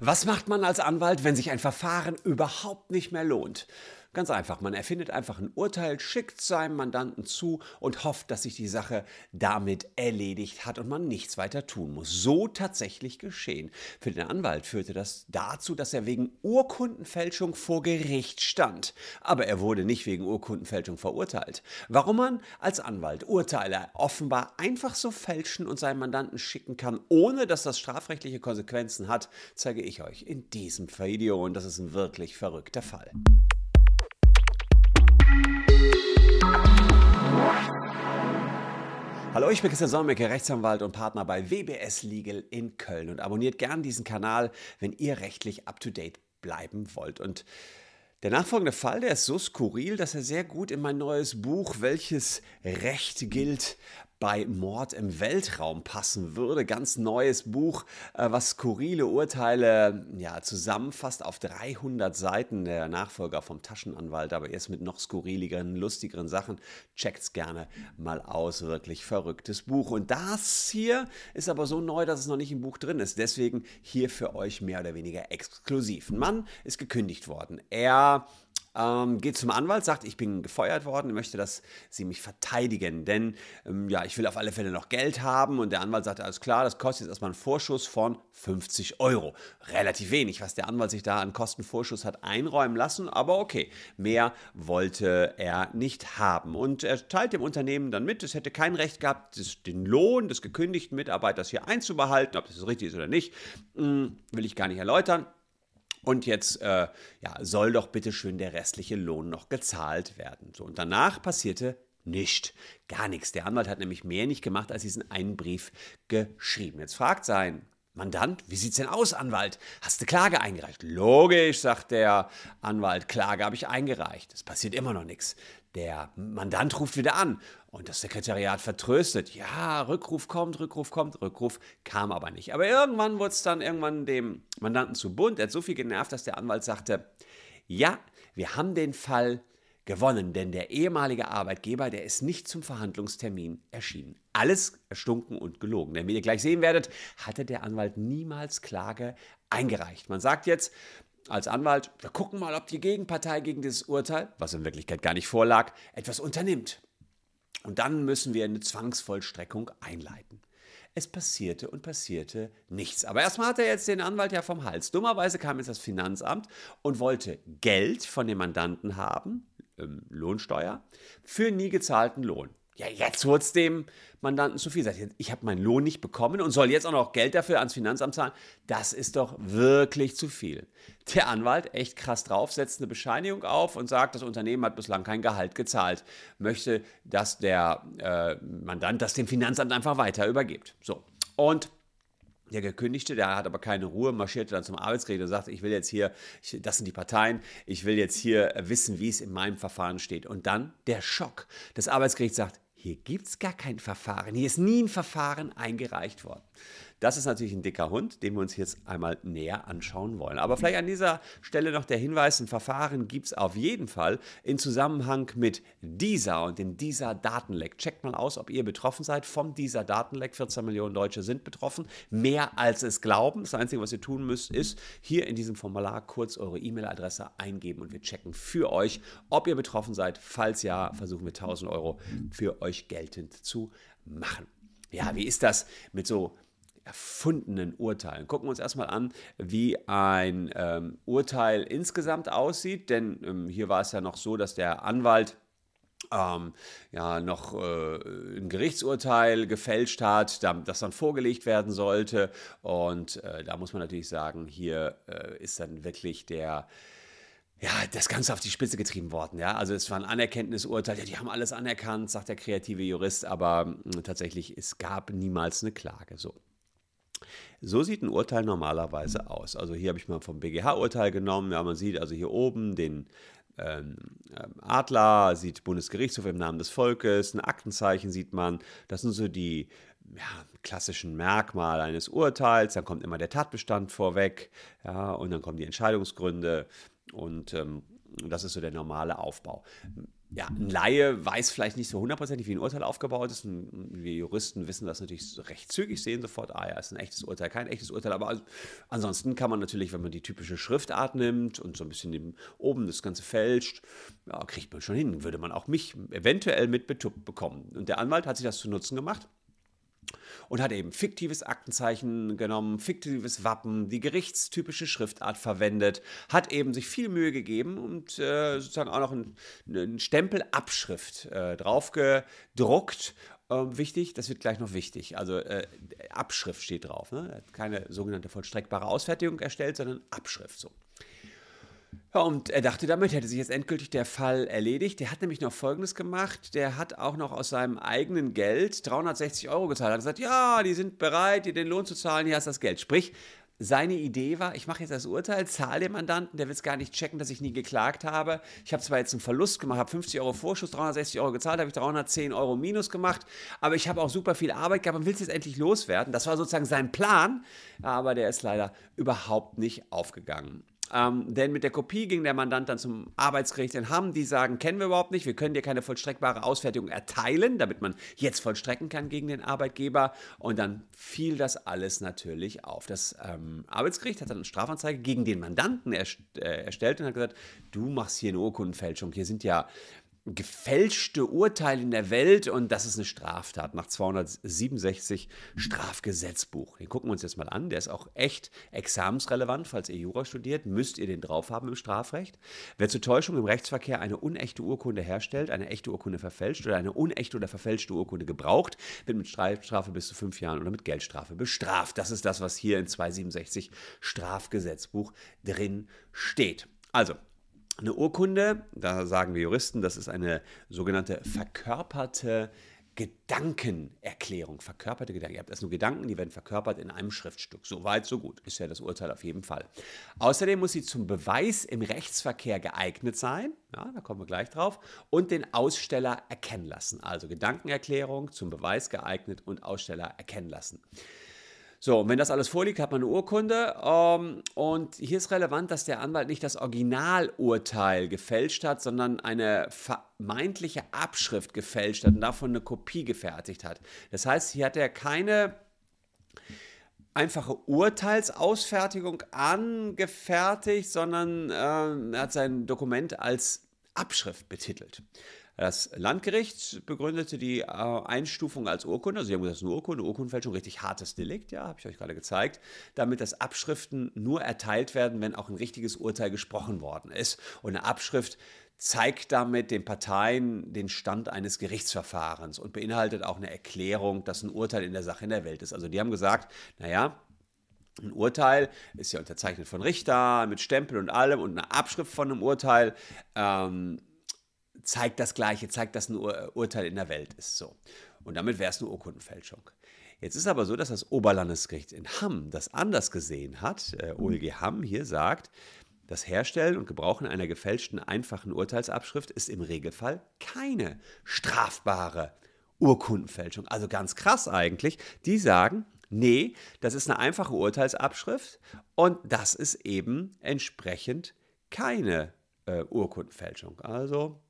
Was macht man als Anwalt, wenn sich ein Verfahren überhaupt nicht mehr lohnt? Ganz einfach, man erfindet einfach ein Urteil, schickt seinem Mandanten zu und hofft, dass sich die Sache damit erledigt hat und man nichts weiter tun muss. So tatsächlich geschehen. Für den Anwalt führte das dazu, dass er wegen Urkundenfälschung vor Gericht stand. Aber er wurde nicht wegen Urkundenfälschung verurteilt. Warum man als Anwalt Urteile offenbar einfach so fälschen und seinem Mandanten schicken kann, ohne dass das strafrechtliche Konsequenzen hat, zeige ich euch in diesem Video und das ist ein wirklich verrückter Fall. Hallo, ich bin Christian Solmecke, Rechtsanwalt und Partner bei WBS Legal in Köln und abonniert gern diesen Kanal, wenn ihr rechtlich up-to-date bleiben wollt. Und der nachfolgende Fall, der ist so skurril, dass er sehr gut in mein neues Buch, welches Recht gilt, bei Mord im Weltraum passen würde. Ganz neues Buch, äh, was skurrile Urteile ja, zusammenfasst auf 300 Seiten. Der Nachfolger vom Taschenanwalt, aber erst mit noch skurriligeren, lustigeren Sachen. Checkt's gerne mal aus. Wirklich verrücktes Buch. Und das hier ist aber so neu, dass es noch nicht im Buch drin ist. Deswegen hier für euch mehr oder weniger exklusiv. Ein Mann ist gekündigt worden. Er ähm, geht zum Anwalt, sagt, ich bin gefeuert worden, möchte, dass sie mich verteidigen, denn ähm, ja, ich will auf alle Fälle noch Geld haben. Und der Anwalt sagt, alles klar, das kostet jetzt erstmal einen Vorschuss von 50 Euro. Relativ wenig, was der Anwalt sich da an Kostenvorschuss hat einräumen lassen, aber okay, mehr wollte er nicht haben. Und er teilt dem Unternehmen dann mit, es hätte kein Recht gehabt, den Lohn des gekündigten Mitarbeiters hier einzubehalten, ob das richtig ist oder nicht, hm, will ich gar nicht erläutern. Und jetzt äh, ja, soll doch bitte schön der restliche Lohn noch gezahlt werden. So, und danach passierte nicht. Gar nichts. Der Anwalt hat nämlich mehr nicht gemacht, als diesen einen Brief geschrieben. Jetzt fragt sein Mandant, wie sieht's denn aus, Anwalt? Hast du Klage eingereicht? Logisch, sagt der Anwalt, Klage habe ich eingereicht. Es passiert immer noch nichts. Der Mandant ruft wieder an und das Sekretariat vertröstet. Ja, Rückruf kommt, Rückruf kommt, Rückruf kam aber nicht. Aber irgendwann wurde es dann irgendwann dem Mandanten zu bunt. Er hat so viel genervt, dass der Anwalt sagte, ja, wir haben den Fall gewonnen, denn der ehemalige Arbeitgeber, der ist nicht zum Verhandlungstermin erschienen. Alles erstunken und gelogen. Denn wie ihr gleich sehen werdet, hatte der Anwalt niemals Klage eingereicht. Man sagt jetzt, als Anwalt, wir gucken mal, ob die Gegenpartei gegen dieses Urteil, was in Wirklichkeit gar nicht vorlag, etwas unternimmt. Und dann müssen wir eine Zwangsvollstreckung einleiten. Es passierte und passierte nichts. Aber erstmal hat er jetzt den Anwalt ja vom Hals. Dummerweise kam jetzt das Finanzamt und wollte Geld von dem Mandanten haben, ähm, Lohnsteuer, für nie gezahlten Lohn ja, jetzt wurde es dem Mandanten zu viel. Sagt, ich habe meinen Lohn nicht bekommen und soll jetzt auch noch Geld dafür ans Finanzamt zahlen. Das ist doch wirklich zu viel. Der Anwalt, echt krass drauf, setzt eine Bescheinigung auf und sagt, das Unternehmen hat bislang kein Gehalt gezahlt. Möchte, dass der äh, Mandant das dem Finanzamt einfach weiter übergibt. So. Und der Gekündigte, der hat aber keine Ruhe, marschierte dann zum Arbeitsgericht und sagte, ich will jetzt hier, ich, das sind die Parteien, ich will jetzt hier wissen, wie es in meinem Verfahren steht. Und dann der Schock. Das Arbeitsgericht sagt, hier gibt es gar kein Verfahren. Hier ist nie ein Verfahren eingereicht worden. Das ist natürlich ein dicker Hund, den wir uns jetzt einmal näher anschauen wollen. Aber vielleicht an dieser Stelle noch der Hinweis, ein Verfahren gibt es auf jeden Fall in Zusammenhang mit dieser und dem dieser Datenleck. Checkt mal aus, ob ihr betroffen seid vom dieser Datenleck. 14 Millionen Deutsche sind betroffen. Mehr als es glauben. Das Einzige, was ihr tun müsst, ist hier in diesem Formular kurz eure E-Mail-Adresse eingeben und wir checken für euch, ob ihr betroffen seid. Falls ja, versuchen wir 1000 Euro für euch geltend zu machen. Ja, wie ist das mit so erfundenen Urteilen. Gucken wir uns erstmal an, wie ein ähm, Urteil insgesamt aussieht, denn ähm, hier war es ja noch so, dass der Anwalt ähm, ja noch äh, ein Gerichtsurteil gefälscht hat, das dann vorgelegt werden sollte. Und äh, da muss man natürlich sagen, hier äh, ist dann wirklich der ja, das Ganze auf die Spitze getrieben worden. Ja? Also es war ein Anerkenntnisurteil, ja, die haben alles anerkannt, sagt der kreative Jurist, aber mh, tatsächlich, es gab niemals eine Klage. So. So sieht ein Urteil normalerweise aus. Also hier habe ich mal vom BGH-Urteil genommen. Ja, man sieht also hier oben den ähm, ähm, Adler, sieht Bundesgerichtshof im Namen des Volkes, ein Aktenzeichen sieht man. Das sind so die ja, klassischen Merkmale eines Urteils. Dann kommt immer der Tatbestand vorweg, ja, und dann kommen die Entscheidungsgründe und ähm, das ist so der normale Aufbau. Ja, ein Laie weiß vielleicht nicht so hundertprozentig, wie ein Urteil aufgebaut ist. Und wir Juristen wissen das natürlich recht zügig, sehen sofort, ah ja, ist ein echtes Urteil, kein echtes Urteil. Aber ansonsten kann man natürlich, wenn man die typische Schriftart nimmt und so ein bisschen oben das Ganze fälscht, ja, kriegt man schon hin. Würde man auch mich eventuell mit betuppt bekommen. Und der Anwalt hat sich das zu Nutzen gemacht und hat eben fiktives Aktenzeichen genommen, fiktives Wappen, die gerichtstypische Schriftart verwendet, hat eben sich viel Mühe gegeben und äh, sozusagen auch noch einen, einen Stempel Abschrift äh, drauf gedruckt ähm, wichtig, das wird gleich noch wichtig. Also äh, Abschrift steht drauf. Ne? Keine sogenannte vollstreckbare Ausfertigung erstellt, sondern Abschrift so. Ja, und er dachte, damit hätte sich jetzt endgültig der Fall erledigt. Der hat nämlich noch Folgendes gemacht. Der hat auch noch aus seinem eigenen Geld 360 Euro gezahlt. Er hat gesagt, ja, die sind bereit, dir den Lohn zu zahlen, hier hast du das Geld. Sprich, seine Idee war, ich mache jetzt das Urteil, zahle dem Mandanten, der will es gar nicht checken, dass ich nie geklagt habe. Ich habe zwar jetzt einen Verlust gemacht, habe 50 Euro Vorschuss, 360 Euro gezahlt, habe ich 310 Euro Minus gemacht, aber ich habe auch super viel Arbeit gehabt und will es jetzt endlich loswerden. Das war sozusagen sein Plan, aber der ist leider überhaupt nicht aufgegangen. Ähm, denn mit der Kopie ging der Mandant dann zum Arbeitsgericht in Hamm. Die sagen, kennen wir überhaupt nicht, wir können dir keine vollstreckbare Ausfertigung erteilen, damit man jetzt vollstrecken kann gegen den Arbeitgeber. Und dann fiel das alles natürlich auf. Das ähm, Arbeitsgericht hat dann eine Strafanzeige gegen den Mandanten erst, äh, erstellt und hat gesagt, du machst hier eine Urkundenfälschung. Hier sind ja gefälschte Urteile in der Welt und das ist eine Straftat nach 267 Strafgesetzbuch. Den gucken wir uns jetzt mal an. Der ist auch echt examensrelevant. Falls ihr Jura studiert, müsst ihr den drauf haben im Strafrecht. Wer zur Täuschung im Rechtsverkehr eine unechte Urkunde herstellt, eine echte Urkunde verfälscht oder eine unechte oder verfälschte Urkunde gebraucht, wird mit Strafe bis zu fünf Jahren oder mit Geldstrafe bestraft. Das ist das, was hier in 267 Strafgesetzbuch drin steht. Also, eine Urkunde, da sagen wir Juristen, das ist eine sogenannte verkörperte Gedankenerklärung, verkörperte Gedanken. Ihr habt erst nur Gedanken, die werden verkörpert in einem Schriftstück. So weit, so gut. Ist ja das Urteil auf jeden Fall. Außerdem muss sie zum Beweis im Rechtsverkehr geeignet sein. Ja, da kommen wir gleich drauf. Und den Aussteller erkennen lassen. Also Gedankenerklärung zum Beweis geeignet und Aussteller erkennen lassen. So, und wenn das alles vorliegt, hat man eine Urkunde. Ähm, und hier ist relevant, dass der Anwalt nicht das Originalurteil gefälscht hat, sondern eine vermeintliche Abschrift gefälscht hat und davon eine Kopie gefertigt hat. Das heißt, hier hat er keine einfache Urteilsausfertigung angefertigt, sondern äh, er hat sein Dokument als Abschrift betitelt. Das Landgericht begründete die äh, Einstufung als Urkunde, also sie haben gesagt, es ist eine Urkunde, Urkundenfälschung, richtig hartes Delikt, ja, habe ich euch gerade gezeigt, damit das Abschriften nur erteilt werden, wenn auch ein richtiges Urteil gesprochen worden ist. Und eine Abschrift zeigt damit den Parteien den Stand eines Gerichtsverfahrens und beinhaltet auch eine Erklärung, dass ein Urteil in der Sache in der Welt ist. Also die haben gesagt, naja, ein Urteil ist ja unterzeichnet von Richter mit Stempel und allem und eine Abschrift von einem Urteil ähm, zeigt das Gleiche, zeigt, dass ein Ur Urteil in der Welt ist. So. Und damit wäre es eine Urkundenfälschung. Jetzt ist aber so, dass das Oberlandesgericht in Hamm das anders gesehen hat. Äh, OLG Hamm hier sagt, das Herstellen und Gebrauchen einer gefälschten einfachen Urteilsabschrift ist im Regelfall keine strafbare Urkundenfälschung. Also ganz krass eigentlich. Die sagen, nee, das ist eine einfache Urteilsabschrift und das ist eben entsprechend keine äh, Urkundenfälschung. Also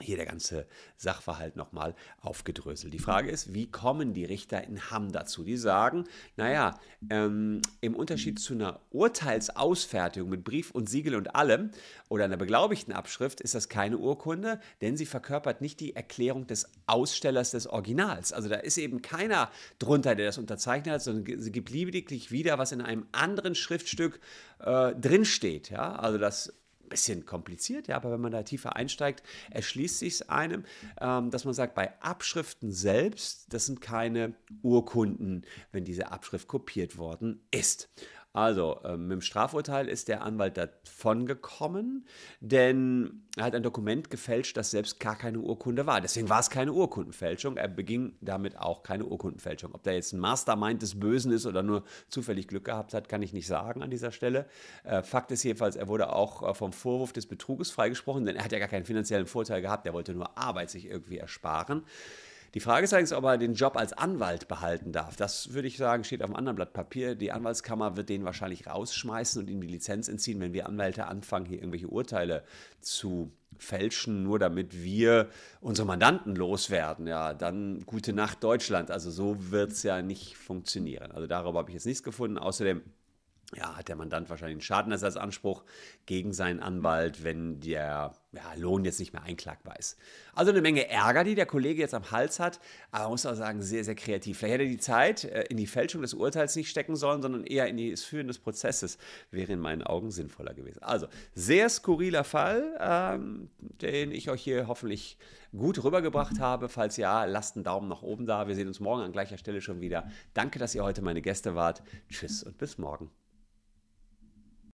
hier der ganze Sachverhalt nochmal aufgedröselt. Die Frage ist, wie kommen die Richter in Hamm dazu? Die sagen, naja, ähm, im Unterschied zu einer Urteilsausfertigung mit Brief und Siegel und allem oder einer beglaubigten Abschrift ist das keine Urkunde, denn sie verkörpert nicht die Erklärung des Ausstellers des Originals. Also da ist eben keiner drunter, der das unterzeichnet hat, sondern sie gibt lediglich wieder, was in einem anderen Schriftstück äh, drinsteht. Ja? Also das bisschen kompliziert, ja, aber wenn man da tiefer einsteigt, erschließt sich es einem, ähm, dass man sagt, bei Abschriften selbst, das sind keine Urkunden, wenn diese Abschrift kopiert worden ist. Also, äh, mit dem Strafurteil ist der Anwalt davon gekommen, denn er hat ein Dokument gefälscht, das selbst gar keine Urkunde war. Deswegen war es keine Urkundenfälschung. Er beging damit auch keine Urkundenfälschung. Ob der jetzt ein Mastermind des Bösen ist oder nur zufällig Glück gehabt hat, kann ich nicht sagen an dieser Stelle. Äh, Fakt ist jedenfalls, er wurde auch äh, vom Vorwurf des Betruges freigesprochen, denn er hat ja gar keinen finanziellen Vorteil gehabt. Er wollte nur Arbeit sich irgendwie ersparen. Die Frage ist eigentlich, ob er den Job als Anwalt behalten darf. Das würde ich sagen, steht auf einem anderen Blatt Papier. Die Anwaltskammer wird den wahrscheinlich rausschmeißen und ihm die Lizenz entziehen, wenn wir Anwälte anfangen, hier irgendwelche Urteile zu fälschen, nur damit wir unsere Mandanten loswerden. Ja, dann gute Nacht Deutschland. Also so wird es ja nicht funktionieren. Also darüber habe ich jetzt nichts gefunden. Außerdem ja, hat der Mandant wahrscheinlich einen Schadenersatzanspruch gegen seinen Anwalt, wenn der ja, Lohn jetzt nicht mehr einklagbar ist. Also eine Menge Ärger, die der Kollege jetzt am Hals hat, aber man muss auch sagen, sehr, sehr kreativ. Vielleicht hätte er die Zeit äh, in die Fälschung des Urteils nicht stecken sollen, sondern eher in das Führen des Prozesses. Wäre in meinen Augen sinnvoller gewesen. Also, sehr skurriler Fall, ähm, den ich euch hier hoffentlich gut rübergebracht habe. Falls ja, lasst einen Daumen nach oben da. Wir sehen uns morgen an gleicher Stelle schon wieder. Danke, dass ihr heute meine Gäste wart. Tschüss und bis morgen.